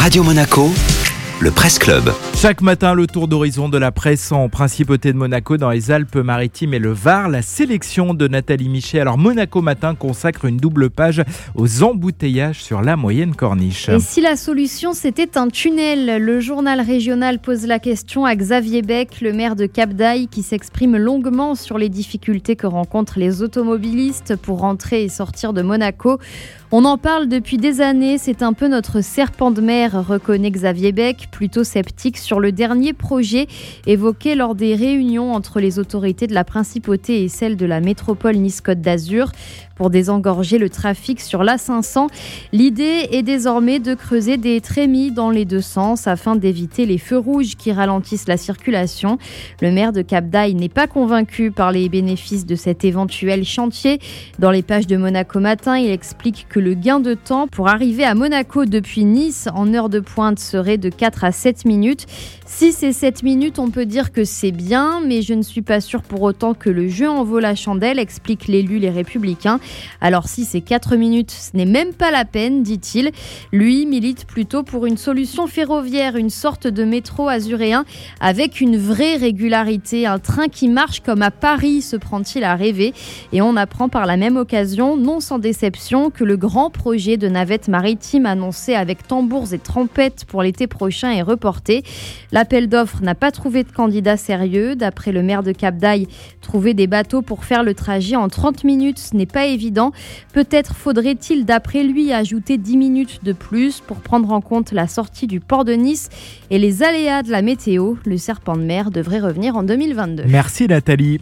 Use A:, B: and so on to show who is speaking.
A: Radio Monaco, le Presse Club.
B: Chaque matin, le tour d'horizon de la presse en principauté de Monaco dans les Alpes-Maritimes et le Var. La sélection de Nathalie Michet. Alors, Monaco Matin consacre une double page aux embouteillages sur la moyenne corniche.
C: Et si la solution c'était un tunnel? Le journal régional pose la question à Xavier Beck, le maire de Cap d'Aille, qui s'exprime longuement sur les difficultés que rencontrent les automobilistes pour rentrer et sortir de Monaco. On en parle depuis des années, c'est un peu notre serpent de mer, reconnaît Xavier Beck, plutôt sceptique sur le dernier projet évoqué lors des réunions entre les autorités de la principauté et celles de la métropole Nice-Côte d'Azur pour désengorger le trafic sur l'A500. L'idée est désormais de creuser des trémies dans les deux sens afin d'éviter les feux rouges qui ralentissent la circulation. Le maire de Cap n'est pas convaincu par les bénéfices de cet éventuel chantier. Dans les pages de Monaco Matin, il explique que le gain de temps pour arriver à Monaco depuis Nice en heure de pointe serait de 4 à 7 minutes. Si c'est 7 minutes, on peut dire que c'est bien, mais je ne suis pas sûr pour autant que le jeu en vaut la chandelle, explique l'élu Les Républicains. Alors si c'est 4 minutes, ce n'est même pas la peine, dit-il. Lui milite plutôt pour une solution ferroviaire, une sorte de métro azuréen avec une vraie régularité, un train qui marche comme à Paris, se prend-il à rêver? Et on apprend par la même occasion, non sans déception, que le grand projet de navette maritime annoncé avec tambours et trompettes pour l'été est reporté. L'appel d'offres n'a pas trouvé de candidat sérieux. D'après le maire de Cap d'Aille, trouver des bateaux pour faire le trajet en 30 minutes, ce n'est pas évident. Peut-être faudrait-il, d'après lui, ajouter 10 minutes de plus pour prendre en compte la sortie du port de Nice et les aléas de la météo. Le serpent de mer devrait revenir en 2022.
B: Merci Nathalie.